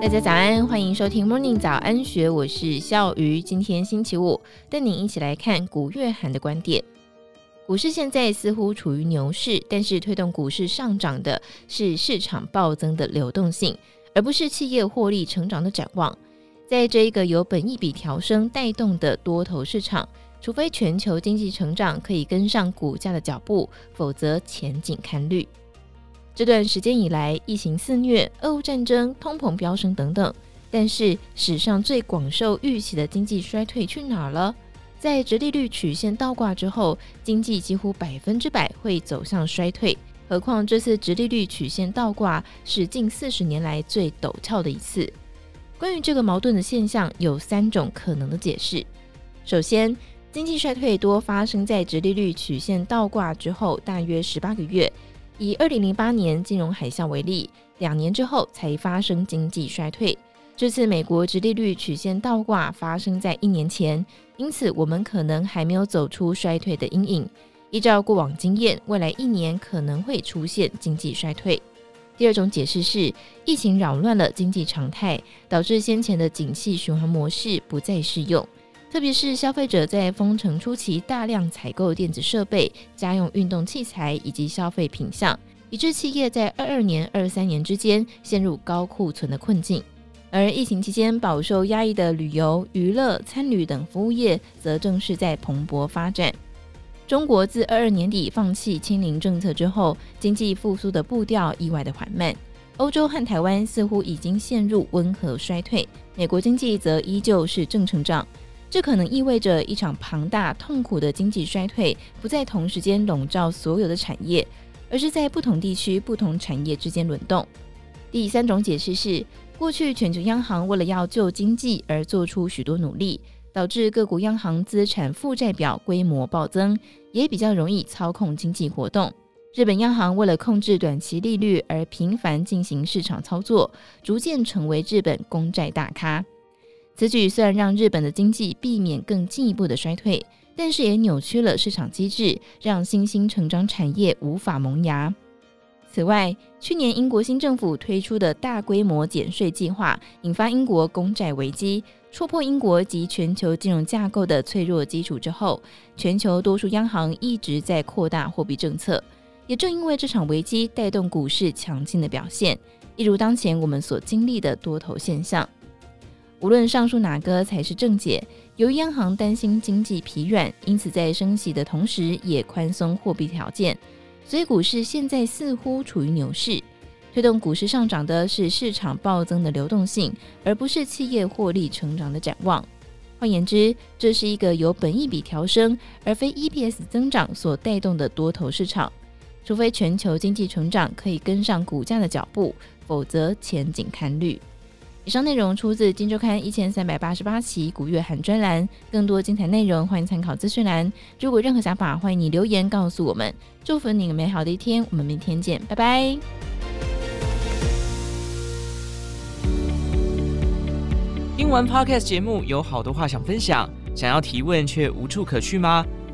大家早安，欢迎收听 Morning 早安学，我是笑鱼。今天星期五，带您一起来看古月涵的观点。股市现在似乎处于牛市，但是推动股市上涨的是市场暴增的流动性，而不是企业获利成长的展望。在这一个由本益比调升带动的多头市场，除非全球经济成长可以跟上股价的脚步，否则前景看绿。这段时间以来，疫情肆虐、俄乌战争、通膨飙升等等，但是史上最广受预期的经济衰退去哪儿了？在殖利率曲线倒挂之后，经济几乎百分之百会走向衰退。何况这次殖利率曲线倒挂是近四十年来最陡峭的一次。关于这个矛盾的现象，有三种可能的解释。首先，经济衰退多发生在殖利率曲线倒挂之后，大约十八个月。以二零零八年金融海啸为例，两年之后才发生经济衰退。这次美国殖利率曲线倒挂发生在一年前，因此我们可能还没有走出衰退的阴影。依照过往经验，未来一年可能会出现经济衰退。第二种解释是，疫情扰乱了经济常态，导致先前的景气循环模式不再适用。特别是消费者在封城初期大量采购电子设备、家用运动器材以及消费品项，以致企业在二二年、二三年之间陷入高库存的困境。而疫情期间饱受压抑的旅游、娱乐、餐旅等服务业，则正是在蓬勃发展。中国自二二年底放弃清零政策之后，经济复苏的步调意外的缓慢。欧洲和台湾似乎已经陷入温和衰退，美国经济则依旧是正成长。这可能意味着一场庞大痛苦的经济衰退不在同时间笼罩所有的产业，而是在不同地区、不同产业之间轮动。第三种解释是，过去全球央行为了要救经济而做出许多努力，导致各国央行资产负债表规模暴增，也比较容易操控经济活动。日本央行为了控制短期利率而频繁进行市场操作，逐渐成为日本公债大咖。此举虽然让日本的经济避免更进一步的衰退，但是也扭曲了市场机制，让新兴成长产业无法萌芽。此外，去年英国新政府推出的大规模减税计划，引发英国公债危机，戳破英国及全球金融架构的脆弱基础之后，全球多数央行一直在扩大货币政策。也正因为这场危机，带动股市强劲的表现，一如当前我们所经历的多头现象。无论上述哪个才是正解，由于央行担心经济疲软，因此在升息的同时也宽松货币条件，所以股市现在似乎处于牛市。推动股市上涨的是市场暴增的流动性，而不是企业获利成长的展望。换言之，这是一个由本益比调升而非 EPS 增长所带动的多头市场。除非全球经济成长可以跟上股价的脚步，否则前景看绿。以上内容出自《金周刊》一千三百八十八期古月涵专栏，更多精彩内容欢迎参考资讯栏。如果任何想法，欢迎你留言告诉我们。祝福你美好的一天，我们明天见，拜拜。听完 Podcast 节目，有好多话想分享，想要提问却无处可去吗？